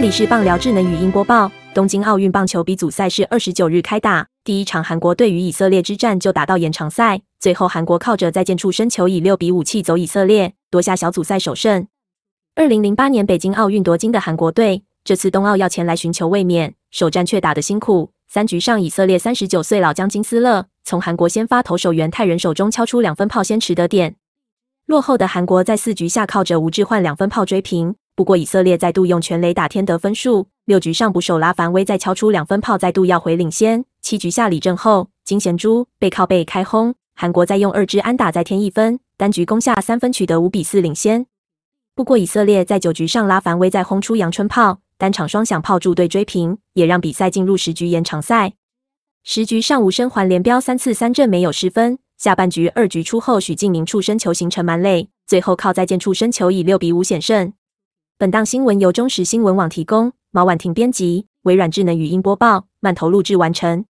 这里是棒聊智能语音播报。东京奥运棒球比组赛是二十九日开打，第一场韩国队与以色列之战就打到延长赛，最后韩国靠着在建处生球以六比五气走以色列，夺下小组赛首胜。二零零八年北京奥运夺金的韩国队，这次冬奥要前来寻求卫冕，首战却打得辛苦。三局上，以色列三十九岁老将金斯勒从韩国先发投手袁泰仁手中敲出两分炮，先持得点。落后的韩国在四局下靠着吴智焕两分炮追平。不过以色列再度用全垒打添得分数，六局上捕手拉凡威再敲出两分炮，再度要回领先。七局下李正后、金贤洙背靠背开轰，韩国再用二支安打再添一分，单局攻下三分，取得五比四领先。不过以色列在九局上拉凡威再轰出阳春炮，单场双响炮助队追平，也让比赛进入十局延长赛。十局上吴生还连飙三次三振没有失分，下半局二局出后许敬明触身球形成满垒，最后靠再见触身球以六比五险胜。本档新闻由中时新闻网提供，毛婉婷编辑，微软智能语音播报，慢投录制完成。